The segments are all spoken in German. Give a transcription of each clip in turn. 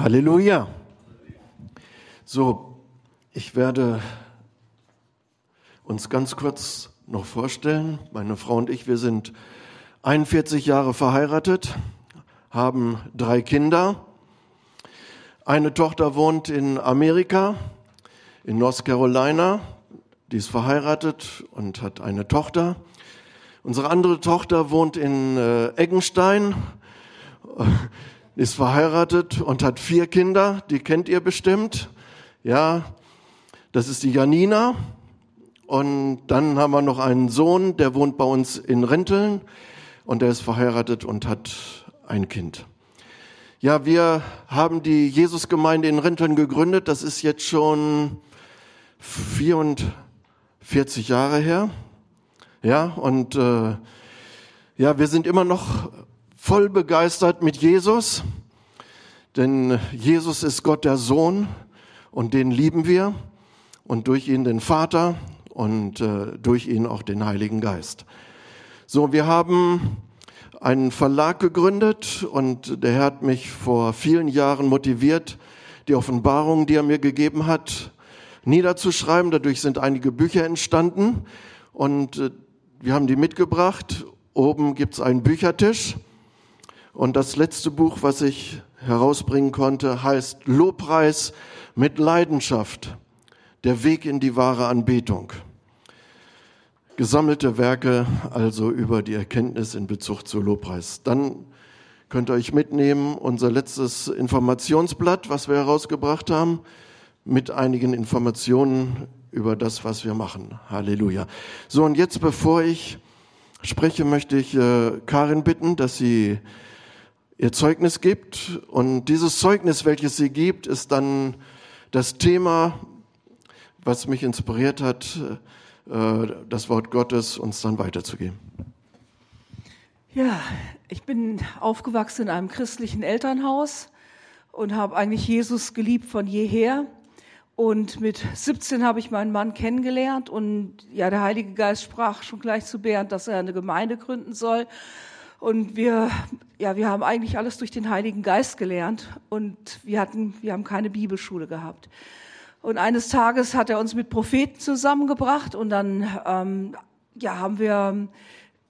Halleluja. So, ich werde uns ganz kurz noch vorstellen. Meine Frau und ich, wir sind 41 Jahre verheiratet, haben drei Kinder. Eine Tochter wohnt in Amerika, in North Carolina. Die ist verheiratet und hat eine Tochter. Unsere andere Tochter wohnt in äh, Eggenstein, ist verheiratet und hat vier Kinder. Die kennt ihr bestimmt. Ja, das ist die Janina. Und dann haben wir noch einen Sohn, der wohnt bei uns in Renteln und der ist verheiratet und hat ein Kind. Ja, wir haben die Jesusgemeinde in Renteln gegründet. Das ist jetzt schon 44 Jahre her. Ja, und äh, ja, wir sind immer noch voll begeistert mit Jesus, denn Jesus ist Gott der Sohn und den lieben wir und durch ihn den Vater und äh, durch ihn auch den Heiligen Geist. So, wir haben einen Verlag gegründet und der Herr hat mich vor vielen Jahren motiviert, die Offenbarung, die er mir gegeben hat, niederzuschreiben. Dadurch sind einige Bücher entstanden und äh, wir haben die mitgebracht. Oben gibt's einen Büchertisch. Und das letzte Buch, was ich herausbringen konnte, heißt Lobpreis mit Leidenschaft. Der Weg in die wahre Anbetung. Gesammelte Werke also über die Erkenntnis in Bezug zu Lobpreis. Dann könnt ihr euch mitnehmen unser letztes Informationsblatt, was wir herausgebracht haben, mit einigen Informationen über das, was wir machen. Halleluja. So, und jetzt, bevor ich spreche, möchte ich äh, Karin bitten, dass sie ihr Zeugnis gibt. Und dieses Zeugnis, welches sie gibt, ist dann das Thema, was mich inspiriert hat, äh, das Wort Gottes uns dann weiterzugeben. Ja, ich bin aufgewachsen in einem christlichen Elternhaus und habe eigentlich Jesus geliebt von jeher. Und mit 17 habe ich meinen Mann kennengelernt und ja, der Heilige Geist sprach schon gleich zu Bernd, dass er eine Gemeinde gründen soll. Und wir, ja, wir haben eigentlich alles durch den Heiligen Geist gelernt und wir hatten, wir haben keine Bibelschule gehabt. Und eines Tages hat er uns mit Propheten zusammengebracht und dann, ähm, ja, haben wir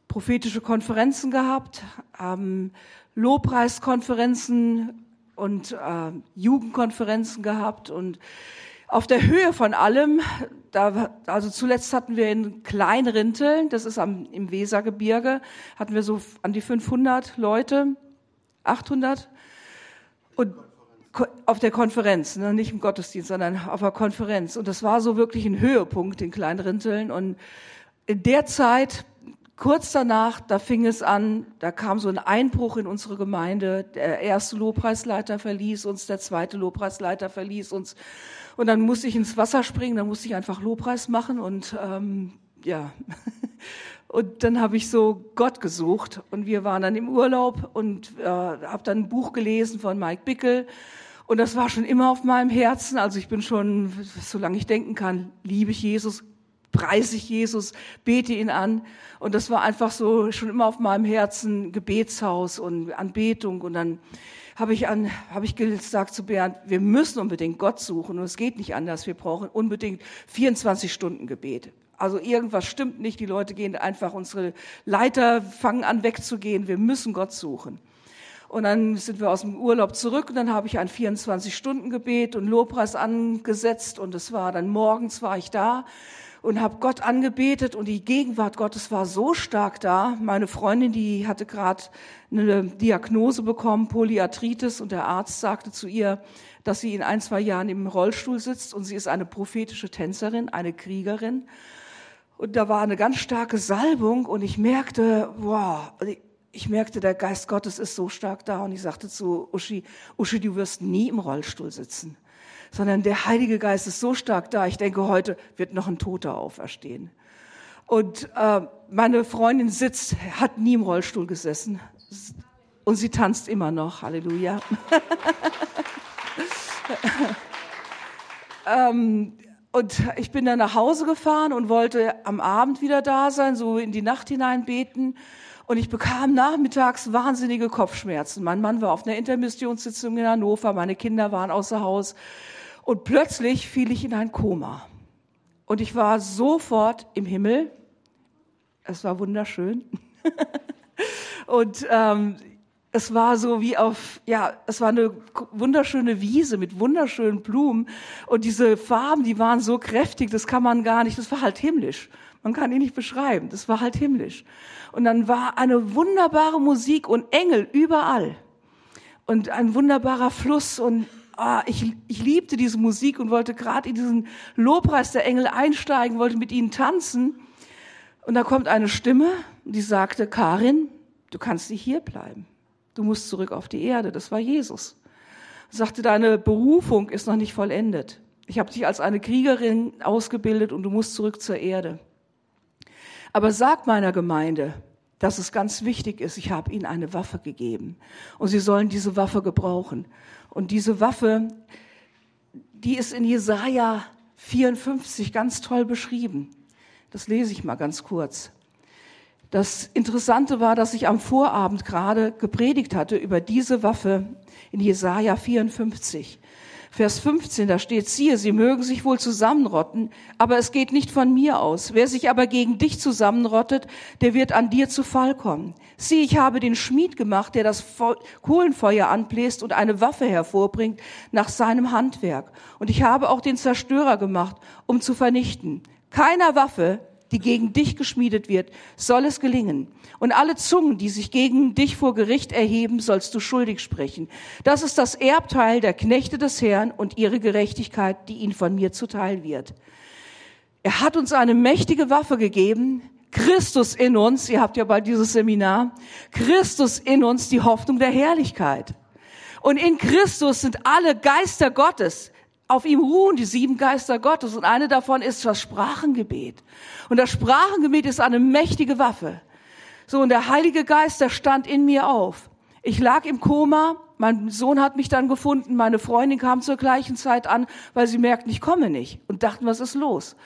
prophetische Konferenzen gehabt, haben Lobpreiskonferenzen und äh, Jugendkonferenzen gehabt und auf der Höhe von allem, da, also zuletzt hatten wir in Kleinrinteln, das ist am, im Wesergebirge, hatten wir so an die 500 Leute, 800 und auf der Konferenz, ne, nicht im Gottesdienst, sondern auf der Konferenz. Und das war so wirklich ein Höhepunkt in Kleinrinteln. Und in der Zeit kurz danach, da fing es an, da kam so ein Einbruch in unsere Gemeinde. Der erste Lobpreisleiter verließ uns, der zweite Lobpreisleiter verließ uns. Und dann musste ich ins Wasser springen, dann musste ich einfach Lobpreis machen und ähm, ja. Und dann habe ich so Gott gesucht und wir waren dann im Urlaub und äh, habe dann ein Buch gelesen von Mike Bickel und das war schon immer auf meinem Herzen. Also ich bin schon, solange ich denken kann, liebe ich Jesus, preise ich Jesus, bete ihn an. Und das war einfach so schon immer auf meinem Herzen Gebetshaus und Anbetung. Und dann habe ich, an, habe ich gesagt zu Bernd, wir müssen unbedingt Gott suchen und es geht nicht anders. Wir brauchen unbedingt 24 Stunden Gebet. Also irgendwas stimmt nicht. Die Leute gehen einfach, unsere Leiter fangen an wegzugehen. Wir müssen Gott suchen. Und dann sind wir aus dem Urlaub zurück und dann habe ich ein 24-Stunden-Gebet und Lobpreis angesetzt und es war dann morgens war ich da und habe Gott angebetet und die Gegenwart Gottes war so stark da. Meine Freundin, die hatte gerade eine Diagnose bekommen, Polyarthritis, und der Arzt sagte zu ihr, dass sie in ein, zwei Jahren im Rollstuhl sitzt und sie ist eine prophetische Tänzerin, eine Kriegerin. Und da war eine ganz starke Salbung und ich merkte, wow, ich merkte, der Geist Gottes ist so stark da und ich sagte zu Uschi, Uschi, du wirst nie im Rollstuhl sitzen sondern der Heilige Geist ist so stark da. Ich denke, heute wird noch ein Toter auferstehen. Und äh, meine Freundin sitzt, hat nie im Rollstuhl gesessen und sie tanzt immer noch. Halleluja. ähm, und ich bin dann nach Hause gefahren und wollte am Abend wieder da sein, so in die Nacht hinein beten. Und ich bekam nachmittags wahnsinnige Kopfschmerzen. Mein Mann war auf einer Intermissionssitzung in Hannover, meine Kinder waren außer Haus. Und plötzlich fiel ich in ein Koma. Und ich war sofort im Himmel. Es war wunderschön. und ähm, es war so wie auf, ja, es war eine wunderschöne Wiese mit wunderschönen Blumen. Und diese Farben, die waren so kräftig, das kann man gar nicht, das war halt himmlisch. Man kann ihn nicht beschreiben, das war halt himmlisch. Und dann war eine wunderbare Musik und Engel überall. Und ein wunderbarer Fluss und ah, ich, ich liebte diese Musik und wollte gerade in diesen Lobpreis der Engel einsteigen, wollte mit ihnen tanzen. Und da kommt eine Stimme, die sagte, Karin, du kannst nicht hier bleiben. Du musst zurück auf die Erde. Das war Jesus. Er sagte, deine Berufung ist noch nicht vollendet. Ich habe dich als eine Kriegerin ausgebildet und du musst zurück zur Erde. Aber sag meiner Gemeinde, dass es ganz wichtig ist, ich habe ihnen eine Waffe gegeben und sie sollen diese Waffe gebrauchen. Und diese Waffe, die ist in Jesaja 54 ganz toll beschrieben. Das lese ich mal ganz kurz. Das Interessante war, dass ich am Vorabend gerade gepredigt hatte über diese Waffe in Jesaja 54. Vers 15, da steht, siehe, sie mögen sich wohl zusammenrotten, aber es geht nicht von mir aus. Wer sich aber gegen dich zusammenrottet, der wird an dir zu Fall kommen. Sieh, ich habe den Schmied gemacht, der das Kohlenfeuer anbläst und eine Waffe hervorbringt nach seinem Handwerk. Und ich habe auch den Zerstörer gemacht, um zu vernichten. Keiner Waffe, die gegen dich geschmiedet wird, soll es gelingen. Und alle Zungen, die sich gegen dich vor Gericht erheben, sollst du schuldig sprechen. Das ist das Erbteil der Knechte des Herrn und ihre Gerechtigkeit, die ihnen von mir zuteil wird. Er hat uns eine mächtige Waffe gegeben, Christus in uns, ihr habt ja bald dieses Seminar, Christus in uns, die Hoffnung der Herrlichkeit. Und in Christus sind alle Geister Gottes, auf ihm ruhen die sieben Geister Gottes und eine davon ist das Sprachengebet. Und das Sprachengebet ist eine mächtige Waffe. So, und der Heilige Geist, der stand in mir auf. Ich lag im Koma, mein Sohn hat mich dann gefunden, meine Freundin kam zur gleichen Zeit an, weil sie merkten, ich komme nicht und dachten, was ist los?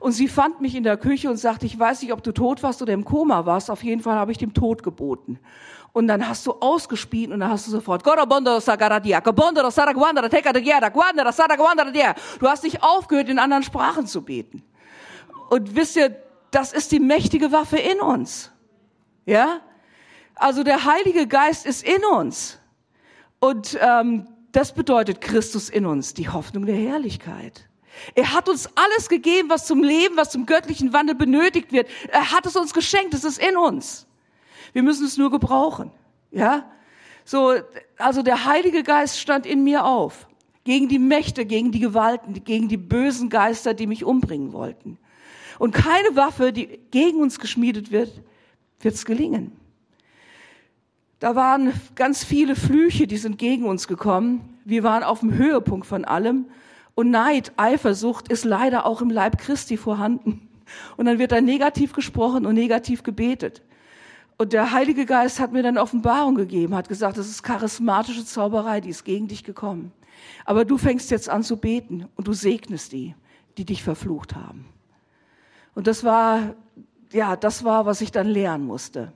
Und sie fand mich in der Küche und sagte, ich weiß nicht, ob du tot warst oder im Koma warst, auf jeden Fall habe ich dem Tod geboten. Und dann hast du ausgespielt und dann hast du sofort, du hast nicht aufgehört, in anderen Sprachen zu beten. Und wisst ihr, das ist die mächtige Waffe in uns. Ja? Also der Heilige Geist ist in uns. Und ähm, das bedeutet Christus in uns, die Hoffnung der Herrlichkeit. Er hat uns alles gegeben, was zum Leben, was zum göttlichen Wandel benötigt wird. Er hat es uns geschenkt, es ist in uns. Wir müssen es nur gebrauchen. Ja? So, also der Heilige Geist stand in mir auf. Gegen die Mächte, gegen die Gewalten, gegen die bösen Geister, die mich umbringen wollten. Und keine Waffe, die gegen uns geschmiedet wird, wird's gelingen. Da waren ganz viele Flüche, die sind gegen uns gekommen. Wir waren auf dem Höhepunkt von allem. Und Neid, Eifersucht ist leider auch im Leib Christi vorhanden. Und dann wird da negativ gesprochen und negativ gebetet. Und der Heilige Geist hat mir dann Offenbarung gegeben, hat gesagt, das ist charismatische Zauberei, die ist gegen dich gekommen. Aber du fängst jetzt an zu beten und du segnest die, die dich verflucht haben. Und das war, ja, das war, was ich dann lernen musste.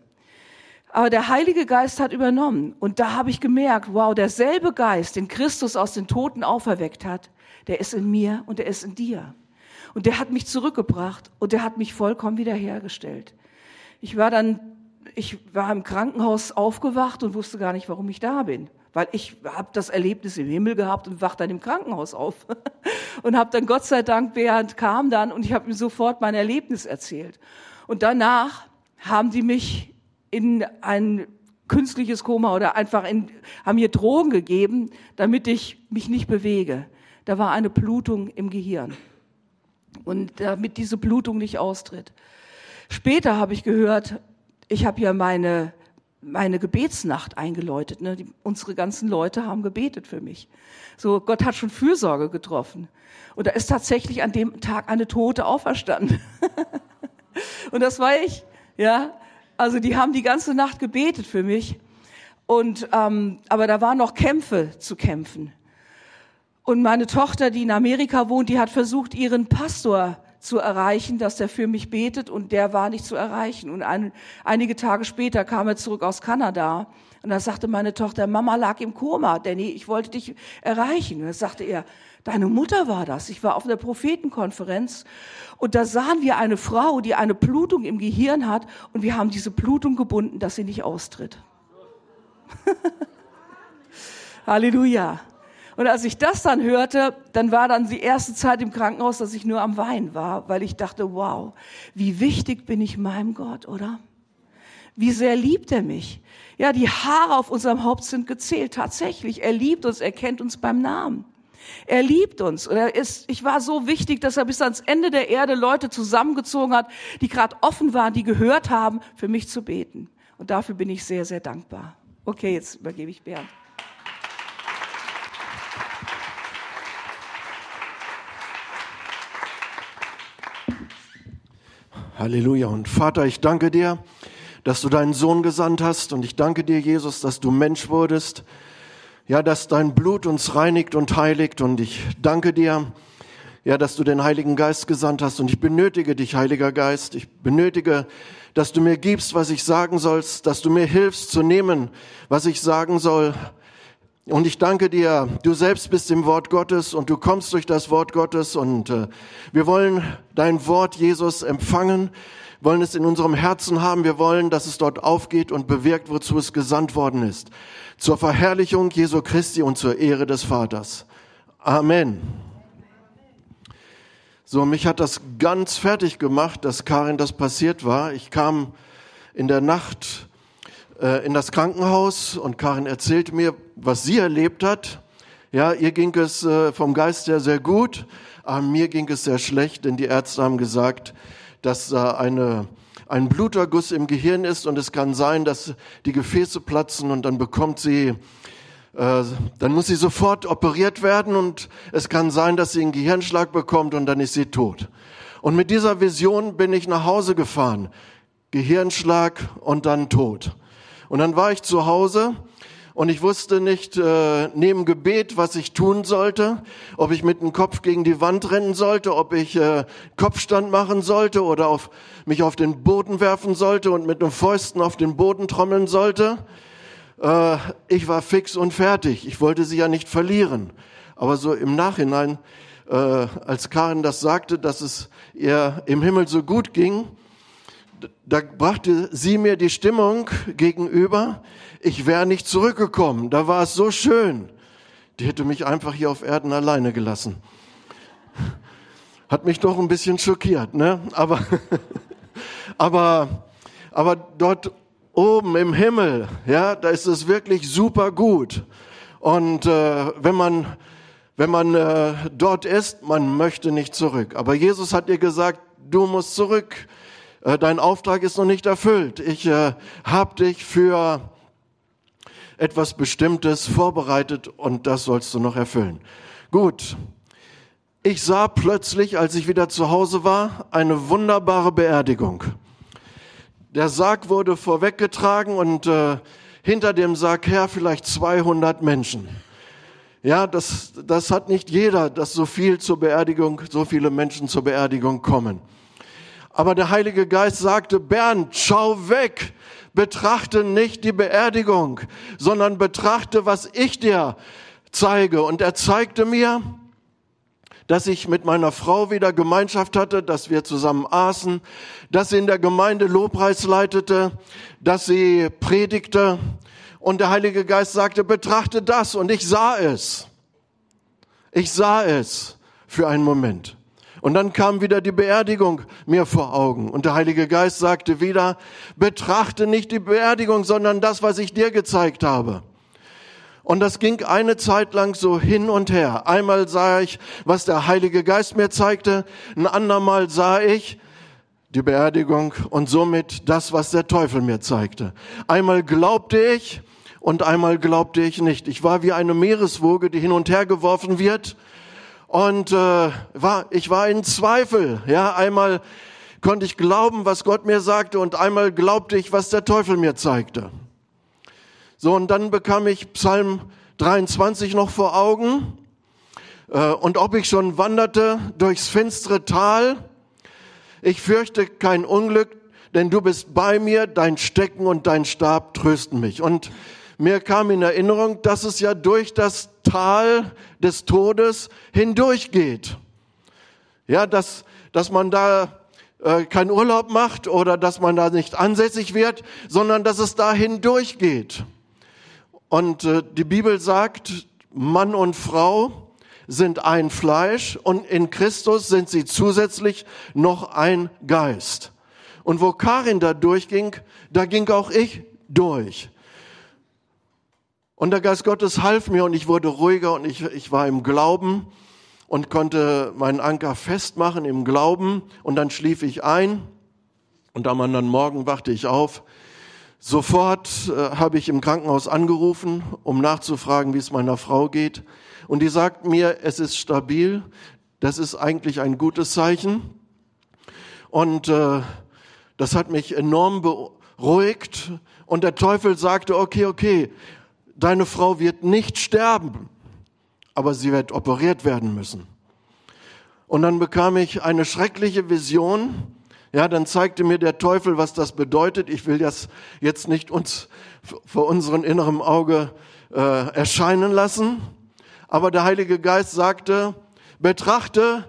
Aber der Heilige Geist hat übernommen. Und da habe ich gemerkt, wow, derselbe Geist, den Christus aus den Toten auferweckt hat, der ist in mir und der ist in dir. Und der hat mich zurückgebracht und der hat mich vollkommen wiederhergestellt. Ich war dann ich war im Krankenhaus aufgewacht und wusste gar nicht, warum ich da bin. Weil ich habe das Erlebnis im Himmel gehabt und wachte dann im Krankenhaus auf. und habe dann Gott sei Dank, Bernd kam dann und ich habe ihm sofort mein Erlebnis erzählt. Und danach haben die mich in ein künstliches Koma oder einfach in, haben mir Drogen gegeben, damit ich mich nicht bewege. Da war eine Blutung im Gehirn. Und damit diese Blutung nicht austritt. Später habe ich gehört, ich habe ja meine, meine Gebetsnacht eingeläutet. Ne? Die, unsere ganzen Leute haben gebetet für mich. So, Gott hat schon Fürsorge getroffen. Und da ist tatsächlich an dem Tag eine Tote auferstanden. und das war ich. Ja, also die haben die ganze Nacht gebetet für mich. Und ähm, aber da waren noch Kämpfe zu kämpfen. Und meine Tochter, die in Amerika wohnt, die hat versucht, ihren Pastor zu erreichen, dass der für mich betet und der war nicht zu erreichen. Und ein, einige Tage später kam er zurück aus Kanada und da sagte meine Tochter, Mama lag im Koma, Danny, ich wollte dich erreichen. Und da sagte er, deine Mutter war das. Ich war auf einer Prophetenkonferenz und da sahen wir eine Frau, die eine Blutung im Gehirn hat und wir haben diese Blutung gebunden, dass sie nicht austritt. Halleluja. Und als ich das dann hörte, dann war dann die erste Zeit im Krankenhaus, dass ich nur am Wein war, weil ich dachte, wow, wie wichtig bin ich meinem Gott, oder? Wie sehr liebt er mich? Ja, die Haare auf unserem Haupt sind gezählt. Tatsächlich. Er liebt uns, er kennt uns beim Namen. Er liebt uns. Und er ist, ich war so wichtig, dass er bis ans Ende der Erde Leute zusammengezogen hat, die gerade offen waren, die gehört haben, für mich zu beten. Und dafür bin ich sehr, sehr dankbar. Okay, jetzt übergebe ich Bernd. Halleluja. Und Vater, ich danke dir, dass du deinen Sohn gesandt hast. Und ich danke dir, Jesus, dass du Mensch wurdest. Ja, dass dein Blut uns reinigt und heiligt. Und ich danke dir, ja, dass du den Heiligen Geist gesandt hast. Und ich benötige dich, Heiliger Geist. Ich benötige, dass du mir gibst, was ich sagen sollst, dass du mir hilfst zu nehmen, was ich sagen soll. Und ich danke dir, du selbst bist im Wort Gottes und du kommst durch das Wort Gottes und äh, wir wollen dein Wort, Jesus, empfangen, wollen es in unserem Herzen haben, wir wollen, dass es dort aufgeht und bewirkt, wozu es gesandt worden ist. Zur Verherrlichung Jesu Christi und zur Ehre des Vaters. Amen. So, mich hat das ganz fertig gemacht, dass Karin das passiert war. Ich kam in der Nacht äh, in das Krankenhaus und Karin erzählt mir, was sie erlebt hat. Ja, ihr ging es äh, vom Geist her sehr gut, aber mir ging es sehr schlecht, denn die Ärzte haben gesagt, dass da eine, ein Bluterguss im Gehirn ist und es kann sein, dass die Gefäße platzen und dann bekommt sie, äh, dann muss sie sofort operiert werden und es kann sein, dass sie einen Gehirnschlag bekommt und dann ist sie tot. Und mit dieser Vision bin ich nach Hause gefahren. Gehirnschlag und dann tot. Und dann war ich zu Hause und ich wusste nicht äh, neben Gebet, was ich tun sollte, ob ich mit dem Kopf gegen die Wand rennen sollte, ob ich äh, Kopfstand machen sollte oder auf, mich auf den Boden werfen sollte und mit den Fäusten auf den Boden trommeln sollte. Äh, ich war fix und fertig. Ich wollte sie ja nicht verlieren. Aber so im Nachhinein, äh, als Karin das sagte, dass es ihr im Himmel so gut ging, da brachte sie mir die Stimmung gegenüber, ich wäre nicht zurückgekommen. Da war es so schön. Die hätte mich einfach hier auf Erden alleine gelassen. Hat mich doch ein bisschen schockiert, ne? Aber, aber, aber dort oben im Himmel, ja, da ist es wirklich super gut. Und äh, wenn man wenn man äh, dort ist, man möchte nicht zurück. Aber Jesus hat ihr gesagt, du musst zurück dein Auftrag ist noch nicht erfüllt. Ich äh, habe dich für etwas Bestimmtes vorbereitet und das sollst du noch erfüllen. Gut. Ich sah plötzlich, als ich wieder zu Hause war, eine wunderbare Beerdigung. Der Sarg wurde vorweggetragen und äh, hinter dem Sarg her vielleicht 200 Menschen. Ja, das, das hat nicht jeder, dass so viel zur Beerdigung, so viele Menschen zur Beerdigung kommen. Aber der Heilige Geist sagte, Bernd, schau weg, betrachte nicht die Beerdigung, sondern betrachte, was ich dir zeige. Und er zeigte mir, dass ich mit meiner Frau wieder Gemeinschaft hatte, dass wir zusammen aßen, dass sie in der Gemeinde Lobpreis leitete, dass sie predigte. Und der Heilige Geist sagte, betrachte das. Und ich sah es. Ich sah es für einen Moment. Und dann kam wieder die Beerdigung mir vor Augen. Und der Heilige Geist sagte wieder, betrachte nicht die Beerdigung, sondern das, was ich dir gezeigt habe. Und das ging eine Zeit lang so hin und her. Einmal sah ich, was der Heilige Geist mir zeigte, ein andermal sah ich die Beerdigung und somit das, was der Teufel mir zeigte. Einmal glaubte ich und einmal glaubte ich nicht. Ich war wie eine Meereswoge, die hin und her geworfen wird und äh, war, ich war in Zweifel. Ja, einmal konnte ich glauben, was Gott mir sagte, und einmal glaubte ich, was der Teufel mir zeigte. So, und dann bekam ich Psalm 23 noch vor Augen. Äh, und ob ich schon wanderte durchs finstere Tal, Ich fürchte kein Unglück, denn du bist bei mir, dein Stecken und dein Stab trösten mich. Und mir kam in Erinnerung, dass es ja durch das Tal des Todes hindurchgeht. Ja, dass, dass man da äh, keinen Urlaub macht oder dass man da nicht ansässig wird, sondern dass es da hindurchgeht. Und äh, die Bibel sagt, Mann und Frau sind ein Fleisch und in Christus sind sie zusätzlich noch ein Geist. Und wo Karin da durchging, da ging auch ich durch. Und der Geist Gottes half mir und ich wurde ruhiger und ich, ich war im Glauben und konnte meinen Anker festmachen im Glauben und dann schlief ich ein und am anderen Morgen wachte ich auf. Sofort äh, habe ich im Krankenhaus angerufen, um nachzufragen, wie es meiner Frau geht. Und die sagt mir, es ist stabil. Das ist eigentlich ein gutes Zeichen. Und äh, das hat mich enorm beruhigt. Und der Teufel sagte, okay, okay, deine Frau wird nicht sterben, aber sie wird operiert werden müssen. Und dann bekam ich eine schreckliche Vision. Ja, dann zeigte mir der Teufel, was das bedeutet. Ich will das jetzt nicht uns vor unserem inneren Auge äh, erscheinen lassen. Aber der Heilige Geist sagte, betrachte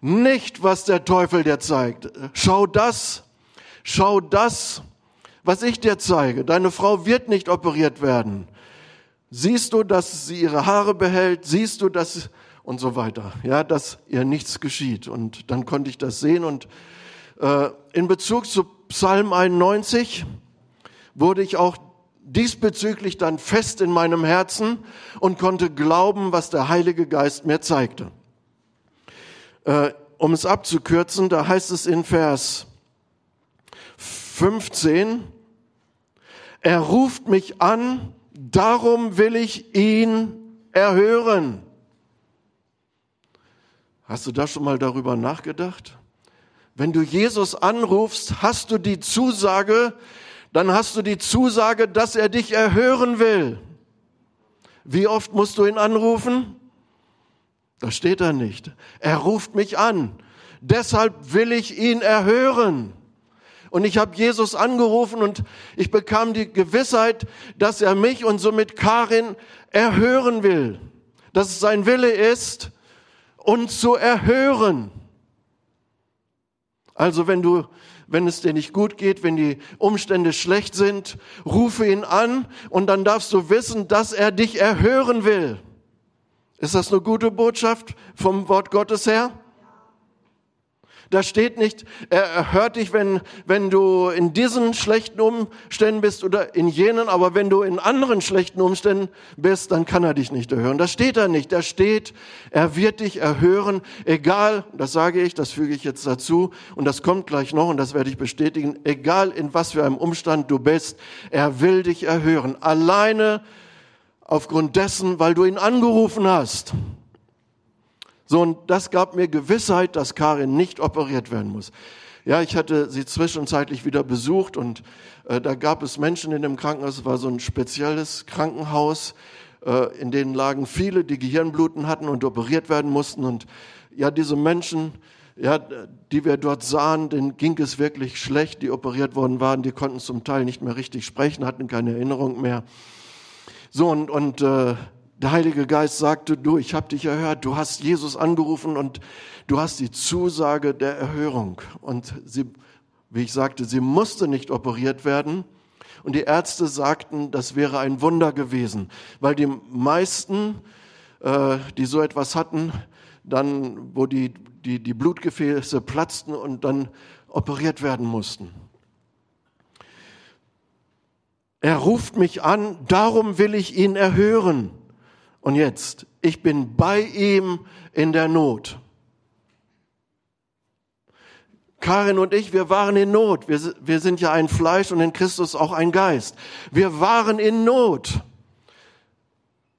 nicht, was der Teufel dir zeigt. Schau das, schau das, was ich dir zeige. Deine Frau wird nicht operiert werden. Siehst du, dass sie ihre Haare behält? Siehst du, dass und so weiter, ja, dass ihr nichts geschieht. Und dann konnte ich das sehen. Und äh, in Bezug zu Psalm 91 wurde ich auch diesbezüglich dann fest in meinem Herzen und konnte glauben, was der Heilige Geist mir zeigte. Äh, um es abzukürzen, da heißt es in Vers 15, er ruft mich an, darum will ich ihn erhören. Hast du da schon mal darüber nachgedacht? Wenn du Jesus anrufst, hast du die Zusage, dann hast du die Zusage, dass er dich erhören will. Wie oft musst du ihn anrufen? Da steht er nicht. Er ruft mich an. Deshalb will ich ihn erhören. Und ich habe Jesus angerufen und ich bekam die Gewissheit, dass er mich und somit Karin erhören will. Dass es sein Wille ist, uns zu erhören. Also wenn du, wenn es dir nicht gut geht, wenn die Umstände schlecht sind, rufe ihn an und dann darfst du wissen, dass er dich erhören will. Ist das eine gute Botschaft vom Wort Gottes her? Da steht nicht, er hört dich, wenn, wenn du in diesen schlechten Umständen bist oder in jenen, aber wenn du in anderen schlechten Umständen bist, dann kann er dich nicht erhören. Das steht da nicht. Da steht, er wird dich erhören, egal, das sage ich, das füge ich jetzt dazu und das kommt gleich noch und das werde ich bestätigen, egal in was für einem Umstand du bist, er will dich erhören. Alleine aufgrund dessen, weil du ihn angerufen hast. So, und das gab mir Gewissheit, dass Karin nicht operiert werden muss. Ja, ich hatte sie zwischenzeitlich wieder besucht und äh, da gab es Menschen in dem Krankenhaus, es war so ein spezielles Krankenhaus, äh, in denen lagen viele, die Gehirnbluten hatten und operiert werden mussten. Und ja, diese Menschen, ja, die wir dort sahen, denen ging es wirklich schlecht, die operiert worden waren, die konnten zum Teil nicht mehr richtig sprechen, hatten keine Erinnerung mehr. So, und, und äh, der Heilige Geist sagte, du, ich habe dich erhört, du hast Jesus angerufen und du hast die Zusage der Erhörung. Und sie, wie ich sagte, sie musste nicht operiert werden. Und die Ärzte sagten, das wäre ein Wunder gewesen, weil die meisten, äh, die so etwas hatten, dann, wo die, die, die Blutgefäße platzten und dann operiert werden mussten. Er ruft mich an, darum will ich ihn erhören. Und jetzt, ich bin bei ihm in der Not. Karin und ich, wir waren in Not. Wir, wir sind ja ein Fleisch und in Christus auch ein Geist. Wir waren in Not.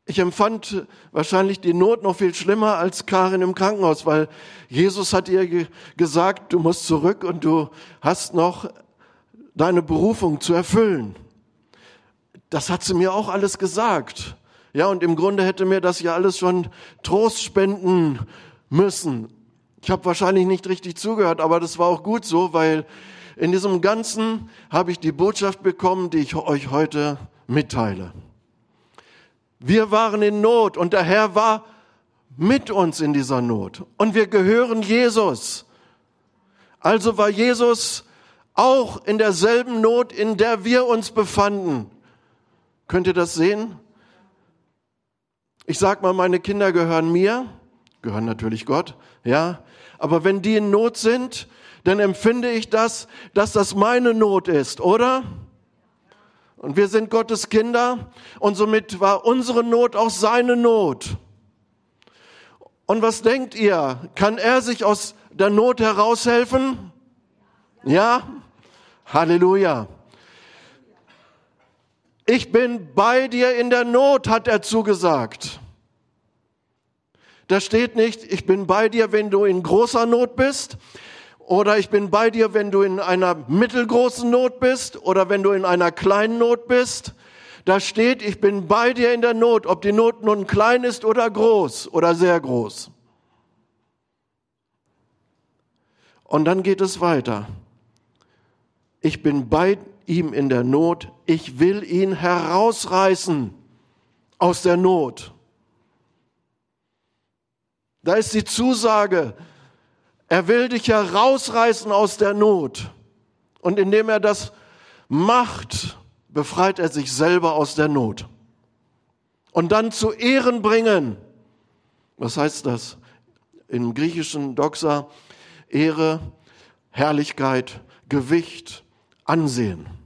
Ich empfand wahrscheinlich die Not noch viel schlimmer als Karin im Krankenhaus, weil Jesus hat ihr ge gesagt, du musst zurück und du hast noch deine Berufung zu erfüllen. Das hat sie mir auch alles gesagt. Ja, und im Grunde hätte mir das ja alles schon Trost spenden müssen. Ich habe wahrscheinlich nicht richtig zugehört, aber das war auch gut so, weil in diesem Ganzen habe ich die Botschaft bekommen, die ich euch heute mitteile. Wir waren in Not und der Herr war mit uns in dieser Not. Und wir gehören Jesus. Also war Jesus auch in derselben Not, in der wir uns befanden. Könnt ihr das sehen? Ich sag mal, meine Kinder gehören mir, gehören natürlich Gott, ja. Aber wenn die in Not sind, dann empfinde ich das, dass das meine Not ist, oder? Und wir sind Gottes Kinder und somit war unsere Not auch seine Not. Und was denkt ihr? Kann er sich aus der Not heraushelfen? Ja? Halleluja. Ich bin bei dir in der Not, hat er zugesagt. Da steht nicht, ich bin bei dir, wenn du in großer Not bist, oder ich bin bei dir, wenn du in einer mittelgroßen Not bist, oder wenn du in einer kleinen Not bist. Da steht, ich bin bei dir in der Not, ob die Not nun klein ist oder groß oder sehr groß. Und dann geht es weiter. Ich bin bei ihm in der Not, ich will ihn herausreißen aus der Not. Da ist die Zusage, er will dich herausreißen aus der Not. Und indem er das macht, befreit er sich selber aus der Not. Und dann zu Ehren bringen. Was heißt das? Im griechischen Doxa Ehre, Herrlichkeit, Gewicht, Ansehen.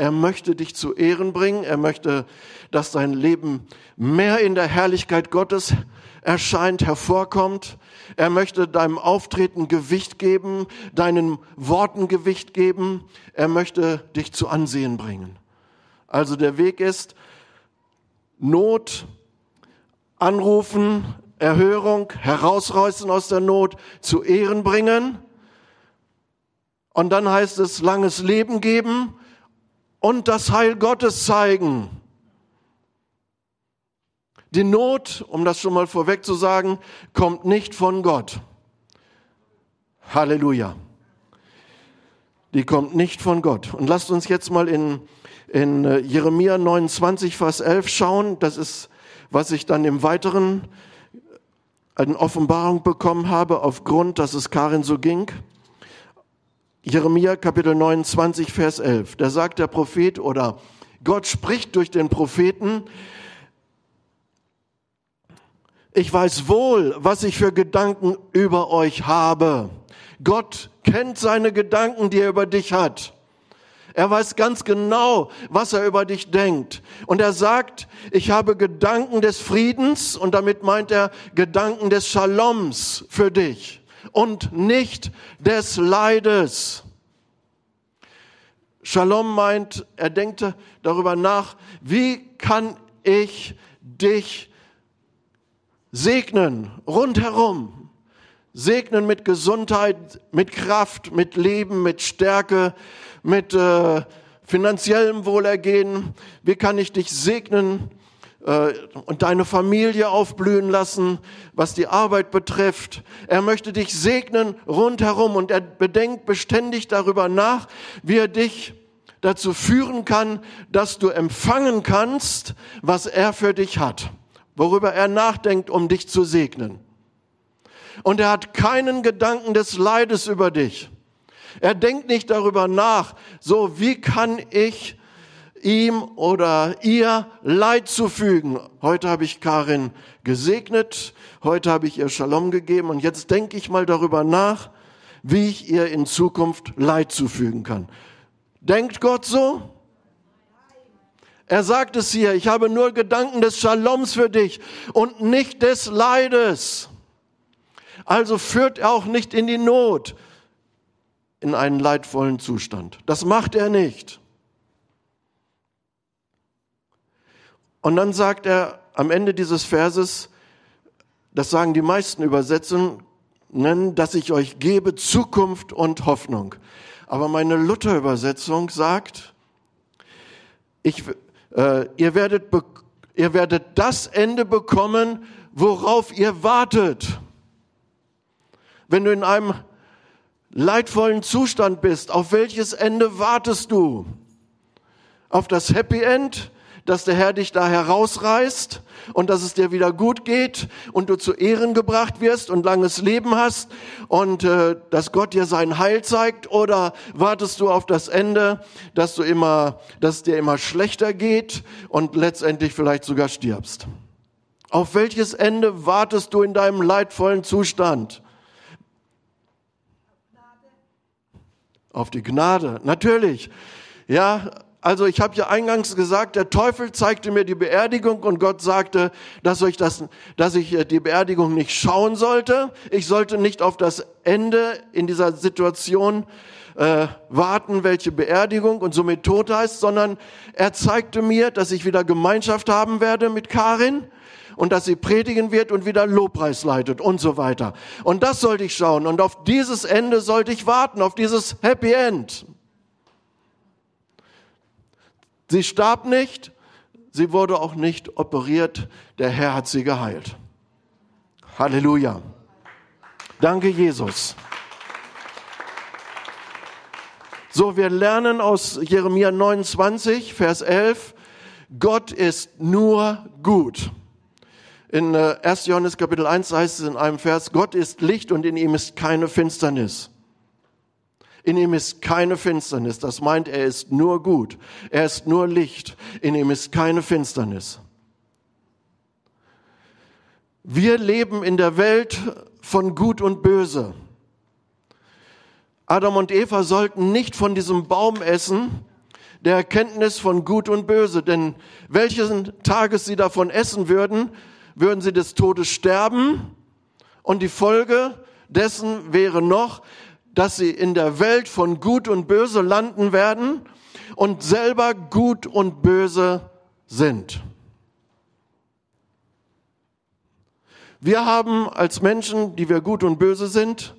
Er möchte dich zu Ehren bringen. Er möchte, dass dein Leben mehr in der Herrlichkeit Gottes erscheint, hervorkommt. Er möchte deinem Auftreten Gewicht geben, deinen Worten Gewicht geben. Er möchte dich zu Ansehen bringen. Also der Weg ist Not, anrufen, Erhörung, herausreißen aus der Not, zu Ehren bringen. Und dann heißt es langes Leben geben und das Heil Gottes zeigen. Die Not, um das schon mal vorweg zu sagen, kommt nicht von Gott. Halleluja. Die kommt nicht von Gott. Und lasst uns jetzt mal in, in äh, Jeremia 29, Vers 11 schauen. Das ist, was ich dann im Weiteren eine Offenbarung bekommen habe, aufgrund, dass es Karin so ging. Jeremia Kapitel 29, Vers 11. Da sagt der Prophet oder Gott spricht durch den Propheten, ich weiß wohl, was ich für Gedanken über euch habe. Gott kennt seine Gedanken, die er über dich hat. Er weiß ganz genau, was er über dich denkt. Und er sagt, ich habe Gedanken des Friedens und damit meint er Gedanken des Shaloms für dich und nicht des Leides. Shalom meint, er denkt darüber nach, wie kann ich dich segnen rundherum. Segnen mit Gesundheit, mit Kraft, mit Leben, mit Stärke, mit äh, finanziellem Wohlergehen. Wie kann ich dich segnen und deine Familie aufblühen lassen, was die Arbeit betrifft? Er möchte dich segnen rundherum und er bedenkt beständig darüber nach, wie er dich dazu führen kann, dass du empfangen kannst, was er für dich hat, worüber er nachdenkt, um dich zu segnen. Und er hat keinen Gedanken des Leides über dich. Er denkt nicht darüber nach, so wie kann ich ihm oder ihr Leid zufügen. Heute habe ich Karin gesegnet, heute habe ich ihr Shalom gegeben und jetzt denke ich mal darüber nach, wie ich ihr in Zukunft Leid zufügen kann. Denkt Gott so? Er sagt es hier, ich habe nur Gedanken des Shaloms für dich und nicht des Leides. Also führt er auch nicht in die Not, in einen leidvollen Zustand. Das macht er nicht. Und dann sagt er am Ende dieses Verses, das sagen die meisten Übersetzungen, dass ich euch gebe Zukunft und Hoffnung. Aber meine Luther-Übersetzung sagt, ich, äh, ihr, werdet ihr werdet das Ende bekommen, worauf ihr wartet. Wenn du in einem leidvollen Zustand bist, auf welches Ende wartest du? Auf das Happy End, dass der Herr dich da herausreißt und dass es dir wieder gut geht und du zu Ehren gebracht wirst und langes Leben hast und äh, dass Gott dir sein Heil zeigt oder wartest du auf das Ende, dass du immer, dass es dir immer schlechter geht und letztendlich vielleicht sogar stirbst? Auf welches Ende wartest du in deinem leidvollen Zustand? Auf die Gnade, natürlich. Ja, also ich habe ja eingangs gesagt, der Teufel zeigte mir die Beerdigung und Gott sagte, dass ich, das, dass ich äh, die Beerdigung nicht schauen sollte. Ich sollte nicht auf das Ende in dieser Situation äh, warten, welche Beerdigung und somit Tod heißt, sondern er zeigte mir, dass ich wieder Gemeinschaft haben werde mit Karin und dass sie predigen wird und wieder Lobpreis leitet und so weiter. Und das sollte ich schauen und auf dieses Ende sollte ich warten, auf dieses Happy End. Sie starb nicht, sie wurde auch nicht operiert, der Herr hat sie geheilt. Halleluja. Danke, Jesus. So, wir lernen aus Jeremia 29, Vers 11, Gott ist nur gut. In 1. Äh, Johannes Kapitel 1 heißt es in einem Vers, Gott ist Licht und in ihm ist keine Finsternis. In ihm ist keine Finsternis. Das meint, er ist nur gut. Er ist nur Licht. In ihm ist keine Finsternis. Wir leben in der Welt von Gut und Böse. Adam und Eva sollten nicht von diesem Baum essen, der Erkenntnis von Gut und Böse, denn welchen Tages sie davon essen würden, würden sie des Todes sterben und die Folge dessen wäre noch, dass sie in der Welt von Gut und Böse landen werden und selber Gut und Böse sind. Wir haben als Menschen, die wir gut und böse sind,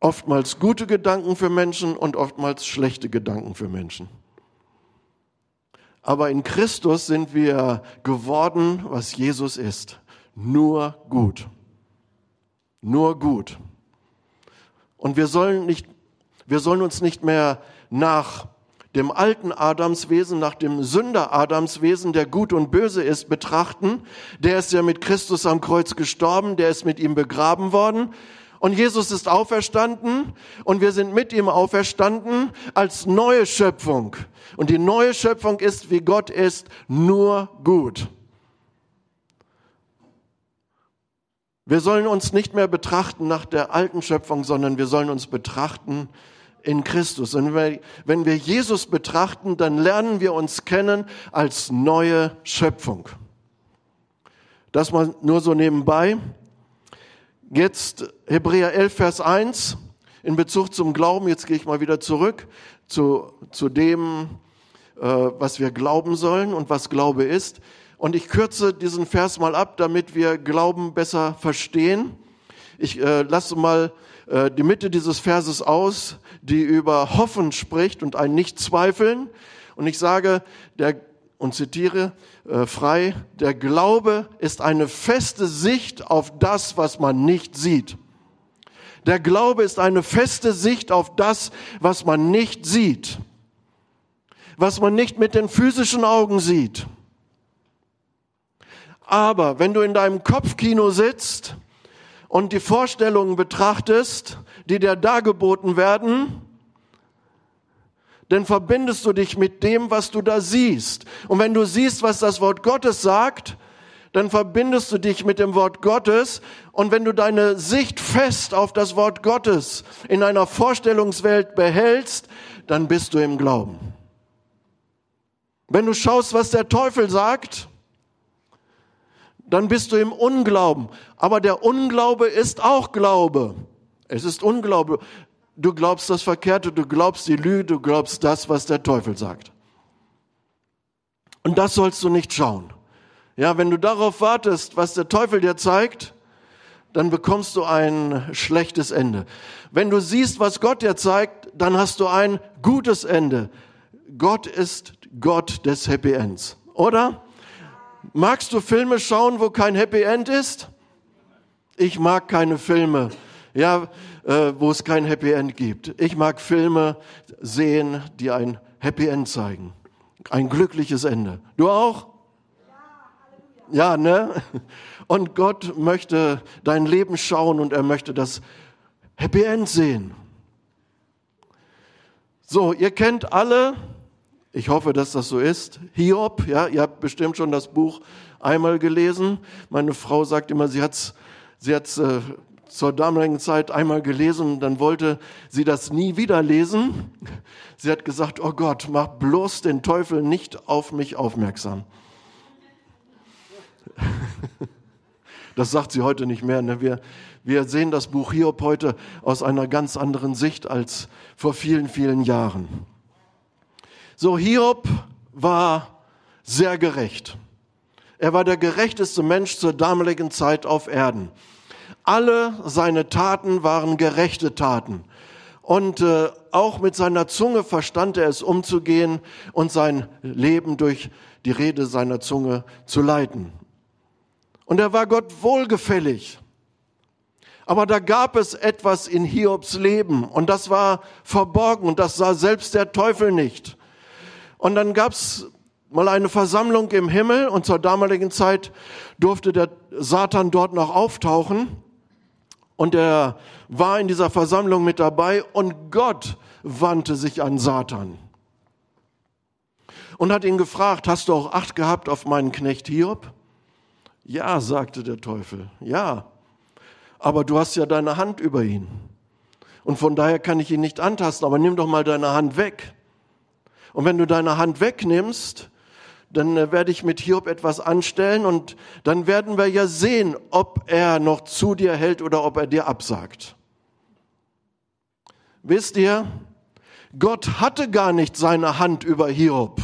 oftmals gute Gedanken für Menschen und oftmals schlechte Gedanken für Menschen. Aber in Christus sind wir geworden, was Jesus ist. Nur gut. Nur gut. Und wir sollen nicht, wir sollen uns nicht mehr nach dem alten Adamswesen, nach dem Sünder Adamswesen, der gut und böse ist, betrachten. Der ist ja mit Christus am Kreuz gestorben, der ist mit ihm begraben worden. Und Jesus ist auferstanden und wir sind mit ihm auferstanden als neue Schöpfung. Und die neue Schöpfung ist, wie Gott ist, nur gut. Wir sollen uns nicht mehr betrachten nach der alten Schöpfung, sondern wir sollen uns betrachten in Christus. Und wenn wir Jesus betrachten, dann lernen wir uns kennen als neue Schöpfung. Das mal nur so nebenbei. Jetzt Hebräer 11, Vers 1 in Bezug zum Glauben. Jetzt gehe ich mal wieder zurück zu, zu dem, äh, was wir glauben sollen und was Glaube ist. Und ich kürze diesen Vers mal ab, damit wir Glauben besser verstehen. Ich äh, lasse mal äh, die Mitte dieses Verses aus, die über Hoffen spricht und ein Nicht-Zweifeln. Und ich sage, der, und zitiere äh, frei, der Glaube ist eine feste Sicht auf das, was man nicht sieht. Der Glaube ist eine feste Sicht auf das, was man nicht sieht, was man nicht mit den physischen Augen sieht. Aber wenn du in deinem Kopfkino sitzt und die Vorstellungen betrachtest, die dir dargeboten werden, dann verbindest du dich mit dem, was du da siehst. Und wenn du siehst, was das Wort Gottes sagt, dann verbindest du dich mit dem Wort Gottes. Und wenn du deine Sicht fest auf das Wort Gottes in einer Vorstellungswelt behältst, dann bist du im Glauben. Wenn du schaust, was der Teufel sagt, dann bist du im Unglauben. Aber der Unglaube ist auch Glaube. Es ist Unglaube. Du glaubst das Verkehrte, du glaubst die Lüge, du glaubst das, was der Teufel sagt. Und das sollst du nicht schauen. Ja, wenn du darauf wartest, was der Teufel dir zeigt, dann bekommst du ein schlechtes Ende. Wenn du siehst, was Gott dir zeigt, dann hast du ein gutes Ende. Gott ist Gott des Happy Ends. Oder? Magst du Filme schauen, wo kein Happy End ist? Ich mag keine Filme, ja, äh, wo es kein Happy End gibt. Ich mag Filme sehen, die ein Happy End zeigen. Ein glückliches Ende. Du auch? Ja, ne? Und Gott möchte dein Leben schauen und er möchte das Happy End sehen. So, ihr kennt alle, ich hoffe, dass das so ist, Hiob, ja, ihr habt bestimmt schon das Buch einmal gelesen. Meine Frau sagt immer, sie hat's, sie hat's äh, zur damaligen Zeit einmal gelesen, dann wollte sie das nie wieder lesen. Sie hat gesagt, oh Gott, mach bloß den Teufel nicht auf mich aufmerksam. Das sagt sie heute nicht mehr. Ne? Wir, wir sehen das Buch Hiob heute aus einer ganz anderen Sicht als vor vielen, vielen Jahren. So, Hiob war sehr gerecht. Er war der gerechteste Mensch zur damaligen Zeit auf Erden. Alle seine Taten waren gerechte Taten. Und äh, auch mit seiner Zunge verstand er es umzugehen und sein Leben durch die Rede seiner Zunge zu leiten. Und er war Gott wohlgefällig. Aber da gab es etwas in Hiobs Leben und das war verborgen und das sah selbst der Teufel nicht. Und dann gab es mal eine Versammlung im Himmel und zur damaligen Zeit durfte der Satan dort noch auftauchen. Und er war in dieser Versammlung mit dabei und Gott wandte sich an Satan und hat ihn gefragt, hast du auch Acht gehabt auf meinen Knecht Hiob? Ja, sagte der Teufel, ja, aber du hast ja deine Hand über ihn. Und von daher kann ich ihn nicht antasten, aber nimm doch mal deine Hand weg. Und wenn du deine Hand wegnimmst, dann äh, werde ich mit Hiob etwas anstellen und dann werden wir ja sehen, ob er noch zu dir hält oder ob er dir absagt. Wisst ihr, Gott hatte gar nicht seine Hand über Hiob.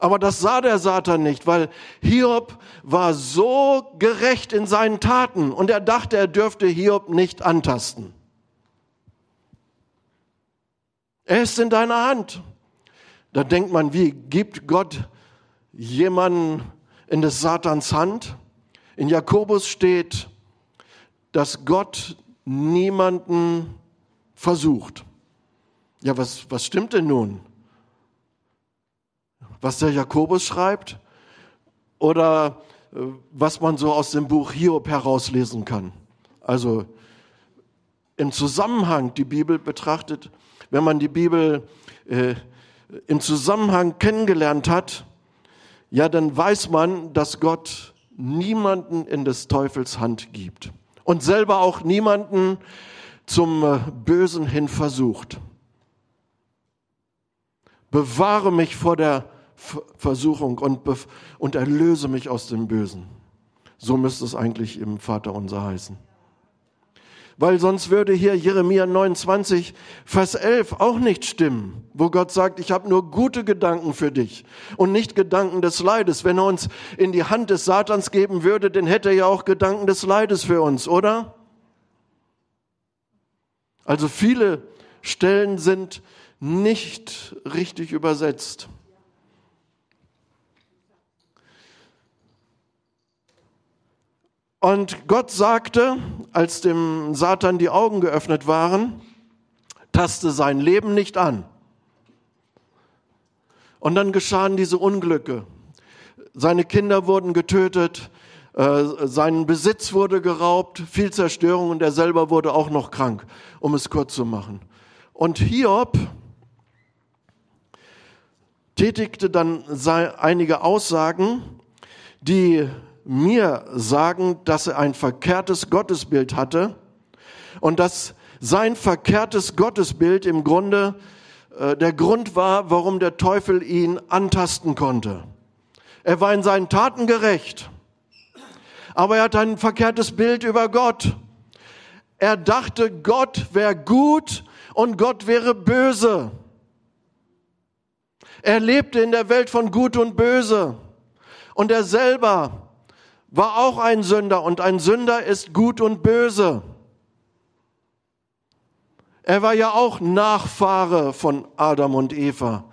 Aber das sah der Satan nicht, weil Hiob war so gerecht in seinen Taten und er dachte, er dürfte Hiob nicht antasten. Er ist in deiner Hand. Da denkt man, wie gibt Gott jemanden in des Satans Hand? In Jakobus steht, dass Gott niemanden versucht. Ja, was, was stimmt denn nun? Was der Jakobus schreibt oder äh, was man so aus dem Buch Hiob herauslesen kann? Also im Zusammenhang die Bibel betrachtet, wenn man die Bibel äh, im Zusammenhang kennengelernt hat, ja, dann weiß man, dass Gott niemanden in des Teufels Hand gibt und selber auch niemanden zum äh, Bösen hin versucht. Bewahre mich vor der Versuchung und, und erlöse mich aus dem Bösen. So müsste es eigentlich im Vater unser heißen weil sonst würde hier Jeremia 29, Vers 11 auch nicht stimmen, wo Gott sagt, ich habe nur gute Gedanken für dich und nicht Gedanken des Leides. Wenn er uns in die Hand des Satans geben würde, dann hätte er ja auch Gedanken des Leides für uns, oder? Also viele Stellen sind nicht richtig übersetzt. Und Gott sagte, als dem Satan die Augen geöffnet waren, taste sein Leben nicht an. Und dann geschahen diese Unglücke. Seine Kinder wurden getötet, äh, sein Besitz wurde geraubt, viel Zerstörung und er selber wurde auch noch krank, um es kurz zu machen. Und Hiob tätigte dann einige Aussagen, die mir sagen, dass er ein verkehrtes Gottesbild hatte und dass sein verkehrtes Gottesbild im Grunde äh, der Grund war, warum der Teufel ihn antasten konnte. Er war in seinen Taten gerecht, aber er hat ein verkehrtes Bild über Gott. Er dachte, Gott wäre gut und Gott wäre böse. Er lebte in der Welt von Gut und Böse. Und er selber war auch ein Sünder und ein Sünder ist gut und böse. Er war ja auch Nachfahre von Adam und Eva,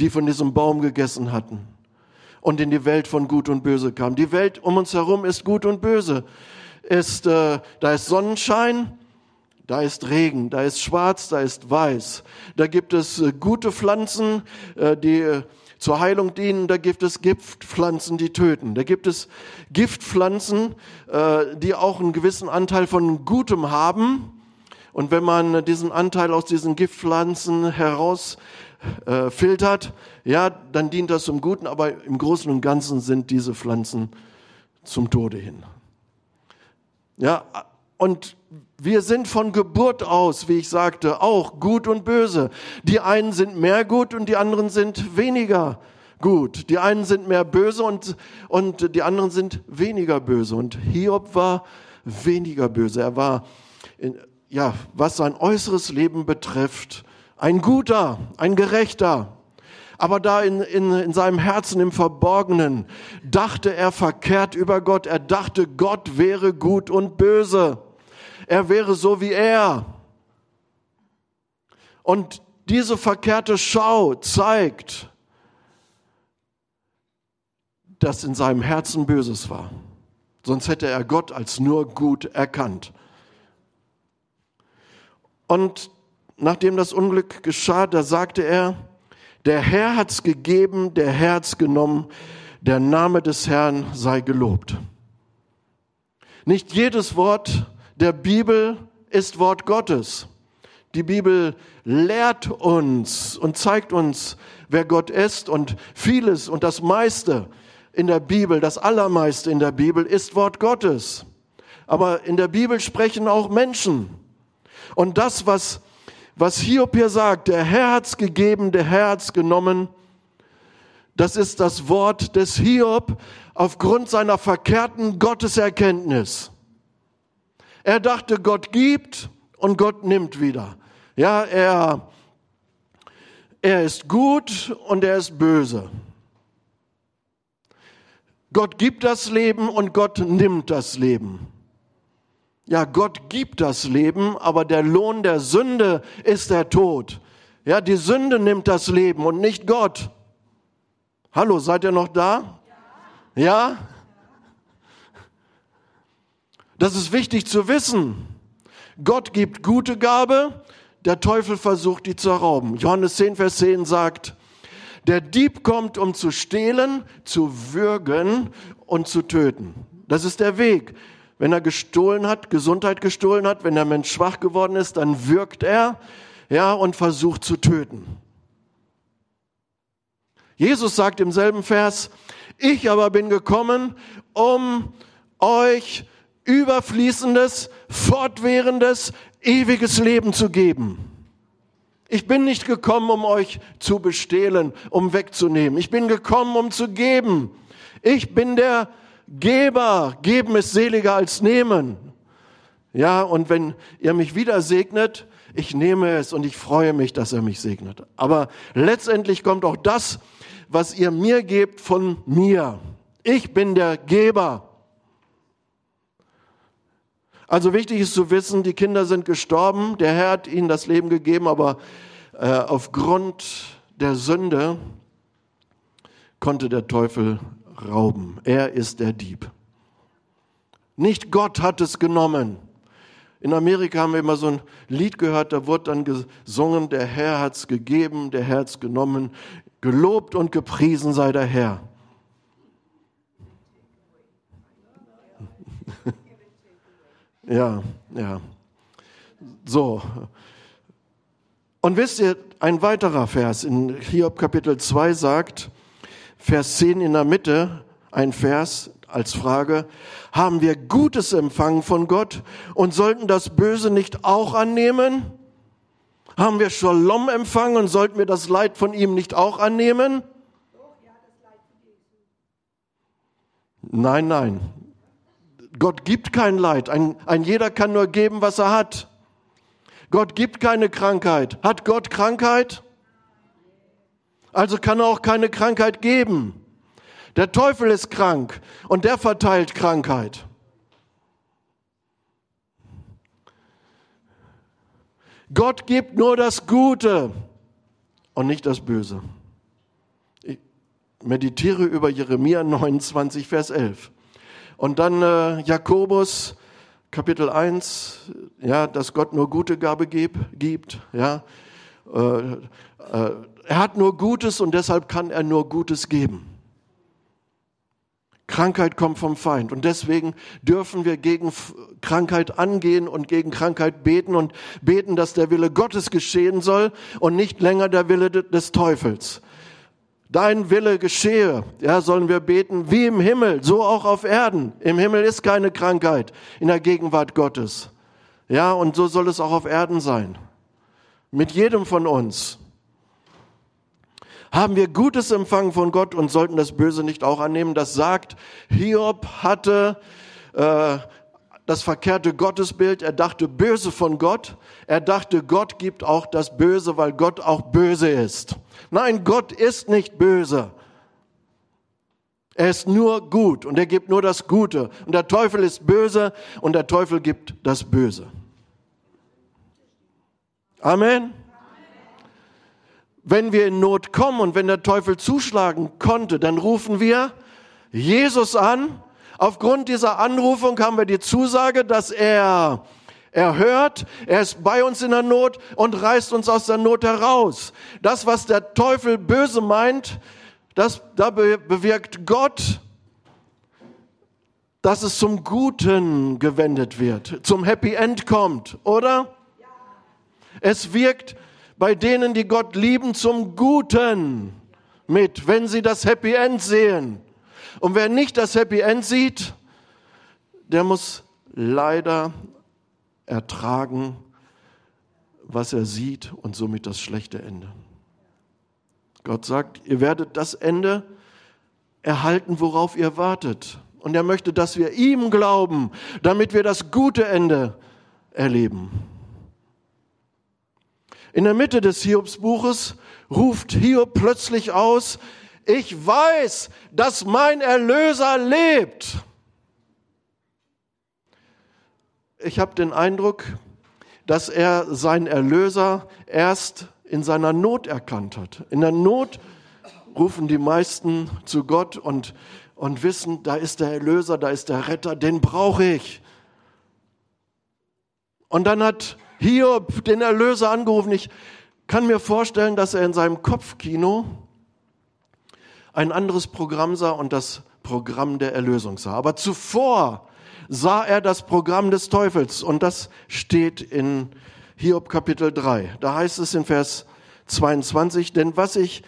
die von diesem Baum gegessen hatten. und in die Welt von Gut und Böse kam. Die Welt um uns herum ist Gut und Böse. Ist, äh, da ist Sonnenschein, da ist Regen, da ist Schwarz, da ist Weiß. Da gibt es äh, gute Pflanzen, äh, die äh, zur Heilung dienen. Da gibt es Giftpflanzen, die töten. Da gibt es Giftpflanzen, äh, die auch einen gewissen Anteil von Gutem haben. Und wenn man diesen Anteil aus diesen Giftpflanzen heraus äh, filtert, ja, dann dient das zum Guten, aber im Großen und Ganzen sind diese Pflanzen zum Tode hin. Ja, und wir sind von Geburt aus, wie ich sagte, auch gut und böse. Die einen sind mehr gut und die anderen sind weniger gut. Die einen sind mehr böse und, und die anderen sind weniger böse. Und Hiob war weniger böse. Er war, in, ja, was sein äußeres Leben betrifft, ein guter, ein gerechter. Aber da in, in, in seinem Herzen im Verborgenen dachte er verkehrt über Gott. Er dachte, Gott wäre gut und böse. Er wäre so wie er. Und diese verkehrte Schau zeigt, dass in seinem Herzen Böses war. Sonst hätte er Gott als nur gut erkannt. Und nachdem das Unglück geschah, da sagte er, der Herr hat's gegeben, der Herr hat's genommen, der Name des Herrn sei gelobt. Nicht jedes Wort der Bibel ist Wort Gottes. Die Bibel lehrt uns und zeigt uns, wer Gott ist und vieles und das meiste in der Bibel, das Allermeiste in der Bibel ist Wort Gottes. Aber in der Bibel sprechen auch Menschen. Und das, was, was Hiob hier sagt, der hat's gegeben, der hat's genommen, das ist das Wort des Hiob aufgrund seiner verkehrten Gotteserkenntnis. Er dachte, Gott gibt und Gott nimmt wieder. Ja, er, er ist gut und er ist böse. Gott gibt das Leben und Gott nimmt das Leben. Ja, Gott gibt das Leben, aber der Lohn der Sünde ist der Tod. Ja, die Sünde nimmt das Leben und nicht Gott. Hallo, seid ihr noch da? Ja? Das ist wichtig zu wissen. Gott gibt gute Gabe, der Teufel versucht, die zu rauben. Johannes 10, Vers 10 sagt, der Dieb kommt, um zu stehlen, zu würgen und zu töten. Das ist der Weg. Wenn er gestohlen hat, Gesundheit gestohlen hat, wenn der Mensch schwach geworden ist, dann wirkt er, ja, und versucht zu töten. Jesus sagt im selben Vers, ich aber bin gekommen, um euch überfließendes, fortwährendes, ewiges Leben zu geben. Ich bin nicht gekommen, um euch zu bestehlen, um wegzunehmen. Ich bin gekommen, um zu geben. Ich bin der Geber. Geben ist seliger als nehmen. Ja, und wenn ihr mich wieder segnet, ich nehme es und ich freue mich, dass er mich segnet. Aber letztendlich kommt auch das, was ihr mir gebt, von mir. Ich bin der Geber. Also wichtig ist zu wissen, die Kinder sind gestorben, der Herr hat ihnen das Leben gegeben, aber äh, aufgrund der Sünde konnte der Teufel rauben. Er ist der Dieb. Nicht Gott hat es genommen. In Amerika haben wir immer so ein Lied gehört, da wurde dann gesungen, der Herr hat's gegeben, der Herr hat's genommen, gelobt und gepriesen sei der Herr. Ja, ja. So. Und wisst ihr, ein weiterer Vers in Hiob Kapitel 2 sagt, Vers 10 in der Mitte, ein Vers als Frage, haben wir Gutes empfangen von Gott und sollten das Böse nicht auch annehmen? Haben wir Shalom empfangen und sollten wir das Leid von ihm nicht auch annehmen? Nein, nein. Gott gibt kein Leid. Ein, ein jeder kann nur geben, was er hat. Gott gibt keine Krankheit. Hat Gott Krankheit? Also kann er auch keine Krankheit geben. Der Teufel ist krank und der verteilt Krankheit. Gott gibt nur das Gute und nicht das Böse. meditiere über Jeremia 29, Vers 11. Und dann äh, Jakobus, Kapitel 1, ja, dass Gott nur gute Gabe gib, gibt, ja. Äh, äh, er hat nur Gutes und deshalb kann er nur Gutes geben. Krankheit kommt vom Feind und deswegen dürfen wir gegen Krankheit angehen und gegen Krankheit beten und beten, dass der Wille Gottes geschehen soll und nicht länger der Wille des Teufels. Dein Wille geschehe, ja, sollen wir beten, wie im Himmel, so auch auf Erden. Im Himmel ist keine Krankheit in der Gegenwart Gottes. Ja, und so soll es auch auf Erden sein. Mit jedem von uns haben wir Gutes empfangen von Gott und sollten das Böse nicht auch annehmen. Das sagt, Hiob hatte äh, das verkehrte Gottesbild. Er dachte böse von Gott. Er dachte, Gott gibt auch das Böse, weil Gott auch böse ist. Nein, Gott ist nicht böse. Er ist nur gut und er gibt nur das Gute. Und der Teufel ist böse und der Teufel gibt das Böse. Amen wenn wir in Not kommen und wenn der Teufel zuschlagen konnte, dann rufen wir Jesus an. Aufgrund dieser Anrufung haben wir die Zusage, dass er er hört, er ist bei uns in der Not und reißt uns aus der Not heraus. Das, was der Teufel böse meint, das, da bewirkt Gott, dass es zum Guten gewendet wird, zum Happy End kommt, oder? Es wirkt bei denen, die Gott lieben, zum Guten mit, wenn sie das Happy End sehen. Und wer nicht das Happy End sieht, der muss leider ertragen, was er sieht und somit das schlechte Ende. Gott sagt, ihr werdet das Ende erhalten, worauf ihr wartet. Und er möchte, dass wir ihm glauben, damit wir das gute Ende erleben. In der Mitte des Hiobsbuches ruft Hiob plötzlich aus, ich weiß, dass mein Erlöser lebt. Ich habe den Eindruck, dass er seinen Erlöser erst in seiner Not erkannt hat. In der Not rufen die meisten zu Gott und, und wissen, da ist der Erlöser, da ist der Retter, den brauche ich. Und dann hat Hiob, den Erlöser, angerufen. Ich kann mir vorstellen, dass er in seinem Kopfkino ein anderes Programm sah und das Programm der Erlösung sah. Aber zuvor sah er das Programm des Teufels und das steht in Hiob Kapitel 3. Da heißt es in Vers 22, denn was ich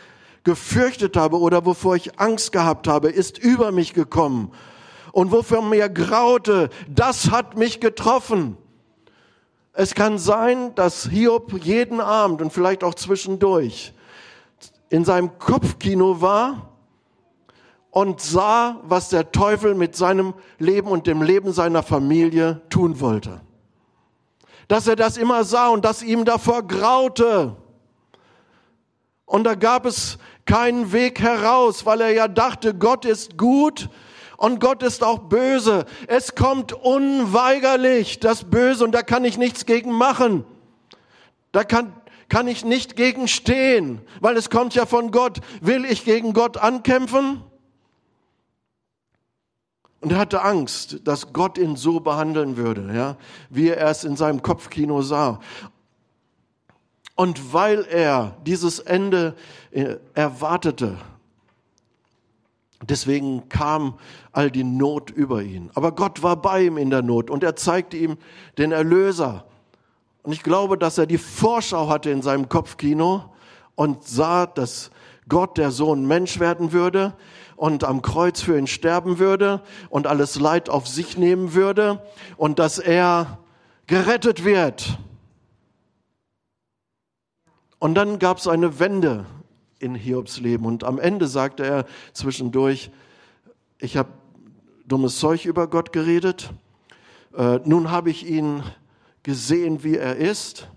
gefürchtet habe oder wovor ich Angst gehabt habe, ist über mich gekommen. Und wofür mir graute, das hat mich getroffen. Es kann sein, dass Hiob jeden Abend und vielleicht auch zwischendurch in seinem Kopfkino war und sah, was der Teufel mit seinem Leben und dem Leben seiner Familie tun wollte. Dass er das immer sah und dass ihm davor graute. Und da gab es keinen Weg heraus, weil er ja dachte, Gott ist gut und Gott ist auch böse. Es kommt unweigerlich das Böse und da kann ich nichts gegen machen. Da kann, kann ich nicht gegen stehen, weil es kommt ja von Gott. Will ich gegen Gott ankämpfen? Und er hatte Angst, dass Gott ihn so behandeln würde, ja, wie er es in seinem Kopfkino sah. Und weil er dieses Ende äh, erwartete, Deswegen kam all die Not über ihn. Aber Gott war bei ihm in der Not und er zeigte ihm den Erlöser. Und ich glaube, dass er die Vorschau hatte in seinem Kopfkino und sah, dass Gott der Sohn Mensch werden würde und am Kreuz für ihn sterben würde und alles Leid auf sich nehmen würde und dass er gerettet wird. Und dann gab es eine Wende in Hiobs Leben. Und am Ende sagte er zwischendurch, ich habe dummes Zeug über Gott geredet. Äh, nun habe ich ihn gesehen, wie er ist.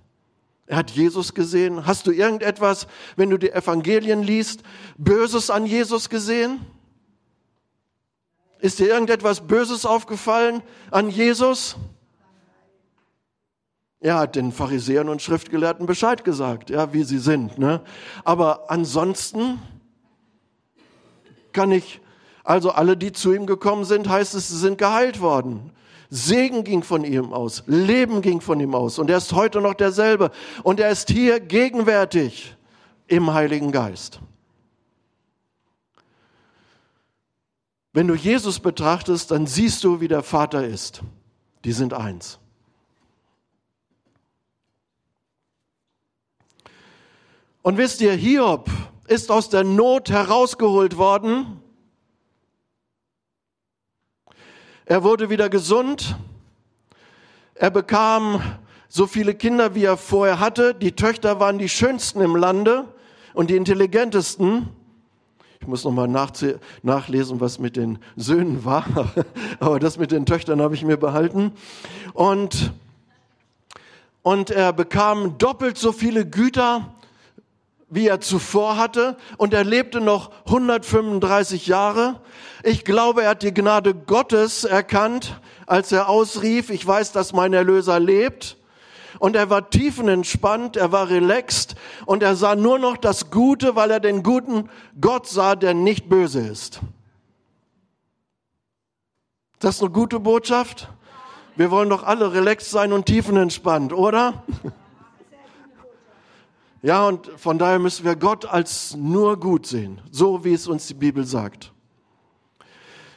Er hat Jesus gesehen. Hast du irgendetwas, wenn du die Evangelien liest, Böses an Jesus gesehen? Ist dir irgendetwas Böses aufgefallen an Jesus? Er hat den Pharisäern und Schriftgelehrten Bescheid gesagt, ja, wie sie sind. Ne? Aber ansonsten kann ich, also alle, die zu ihm gekommen sind, heißt es, sie sind geheilt worden. Segen ging von ihm aus, Leben ging von ihm aus und er ist heute noch derselbe und er ist hier gegenwärtig im Heiligen Geist. Wenn du Jesus betrachtest, dann siehst du, wie der Vater ist. Die sind eins. Und wisst ihr, Hiob ist aus der Not herausgeholt worden. Er wurde wieder gesund. Er bekam so viele Kinder, wie er vorher hatte. Die Töchter waren die schönsten im Lande und die intelligentesten. Ich muss nochmal nachlesen, was mit den Söhnen war. Aber das mit den Töchtern habe ich mir behalten. Und, und er bekam doppelt so viele Güter, wie er zuvor hatte. Und er lebte noch 135 Jahre. Ich glaube, er hat die Gnade Gottes erkannt, als er ausrief, ich weiß, dass mein Erlöser lebt und er war tiefenentspannt, er war relaxed und er sah nur noch das Gute, weil er den guten Gott sah, der nicht böse ist. Das ist eine gute Botschaft? Wir wollen doch alle relaxed sein und tiefenentspannt, oder? Ja, und von daher müssen wir Gott als nur gut sehen, so wie es uns die Bibel sagt.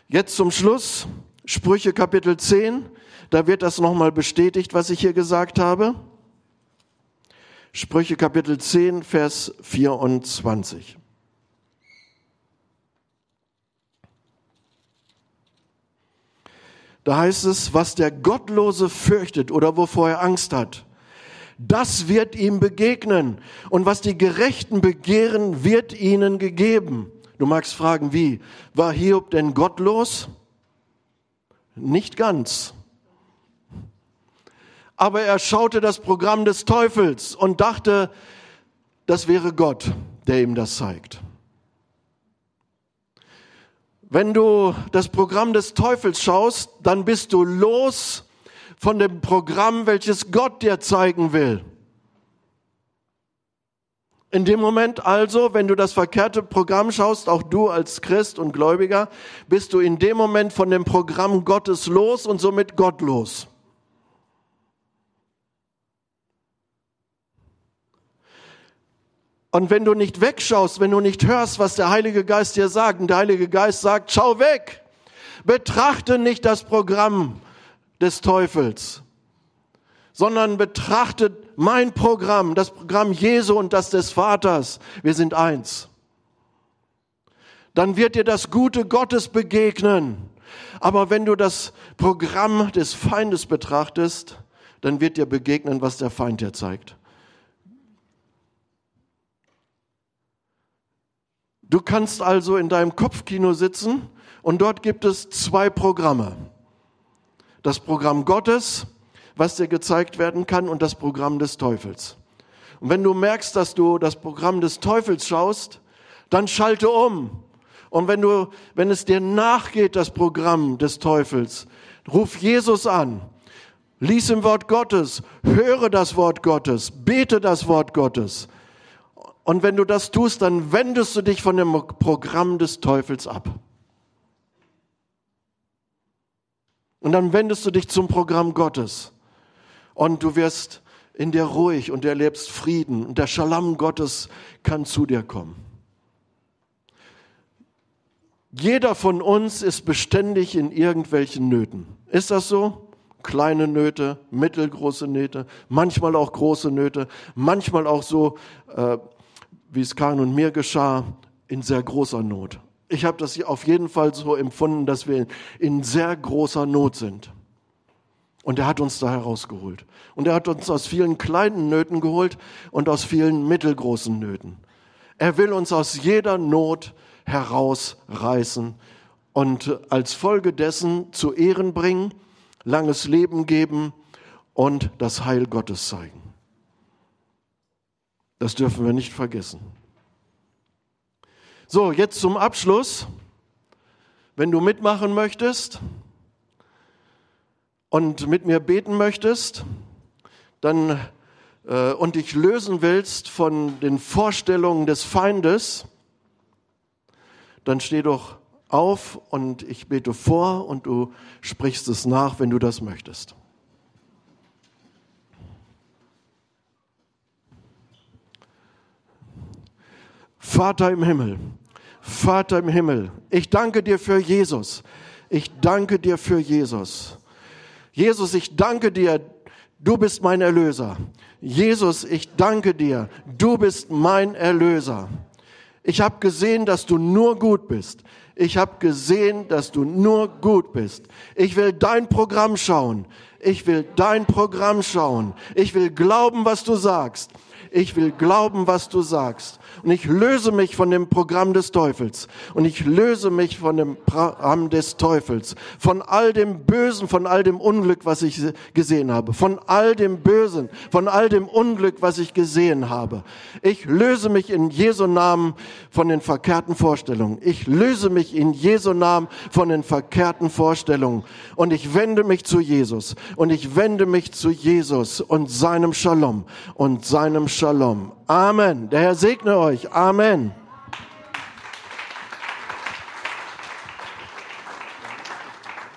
Jetzt zum Schluss, Sprüche Kapitel 10, da wird das nochmal bestätigt, was ich hier gesagt habe. Sprüche Kapitel 10, Vers 24. Da heißt es, was der Gottlose fürchtet oder wovor er Angst hat, das wird ihm begegnen. Und was die Gerechten begehren, wird ihnen gegeben. Du magst fragen, wie? War Hiob denn gottlos? Nicht ganz aber er schaute das Programm des Teufels und dachte, das wäre Gott, der ihm das zeigt. Wenn du das Programm des Teufels schaust, dann bist du los von dem Programm, welches Gott dir zeigen will. In dem Moment also, wenn du das verkehrte Programm schaust, auch du als Christ und Gläubiger, bist du in dem Moment von dem Programm Gottes los und somit gottlos. Und wenn du nicht wegschaust, wenn du nicht hörst, was der Heilige Geist dir sagt, und der Heilige Geist sagt, schau weg, betrachte nicht das Programm des Teufels, sondern betrachtet mein Programm, das Programm Jesu und das des Vaters. Wir sind eins. Dann wird dir das Gute Gottes begegnen. Aber wenn du das Programm des Feindes betrachtest, dann wird dir begegnen, was der Feind dir zeigt. Du kannst also in deinem Kopfkino sitzen und dort gibt es zwei Programme. Das Programm Gottes, was dir gezeigt werden kann, und das Programm des Teufels. Und wenn du merkst, dass du das Programm des Teufels schaust, dann schalte um. Und wenn du, wenn es dir nachgeht, das Programm des Teufels, ruf Jesus an. Lies im Wort Gottes, höre das Wort Gottes, bete das Wort Gottes und wenn du das tust, dann wendest du dich von dem Programm des Teufels ab. Und dann wendest du dich zum Programm Gottes. Und du wirst in dir ruhig und erlebst Frieden. Und der Schalam Gottes kann zu dir kommen. Jeder von uns ist beständig in irgendwelchen Nöten. Ist das so? Kleine Nöte, mittelgroße Nöte, manchmal auch große Nöte, manchmal auch so äh, wie es Karin und mir geschah, in sehr großer Not. Ich habe das auf jeden Fall so empfunden, dass wir in sehr großer Not sind. Und er hat uns da herausgeholt. Und er hat uns aus vielen kleinen Nöten geholt und aus vielen mittelgroßen Nöten. Er will uns aus jeder Not herausreißen und als Folge dessen zu Ehren bringen, langes Leben geben und das Heil Gottes zeigen. Das dürfen wir nicht vergessen. So, jetzt zum Abschluss. Wenn du mitmachen möchtest und mit mir beten möchtest, dann äh, und dich lösen willst von den Vorstellungen des Feindes, dann steh doch auf und ich bete vor und du sprichst es nach, wenn du das möchtest. Vater im Himmel, Vater im Himmel, ich danke dir für Jesus. Ich danke dir für Jesus. Jesus, ich danke dir, du bist mein Erlöser. Jesus, ich danke dir, du bist mein Erlöser. Ich habe gesehen, dass du nur gut bist. Ich habe gesehen, dass du nur gut bist. Ich will dein Programm schauen. Ich will dein Programm schauen. Ich will glauben, was du sagst. Ich will glauben, was du sagst. Und ich löse mich von dem Programm des Teufels. Und ich löse mich von dem Programm des Teufels. Von all dem Bösen, von all dem Unglück, was ich gesehen habe. Von all dem Bösen, von all dem Unglück, was ich gesehen habe. Ich löse mich in Jesu Namen von den verkehrten Vorstellungen. Ich löse mich in Jesu Namen von den verkehrten Vorstellungen. Und ich wende mich zu Jesus. Und ich wende mich zu Jesus und seinem Shalom und seinem Shalom. Amen. Der Herr segne euch. Amen.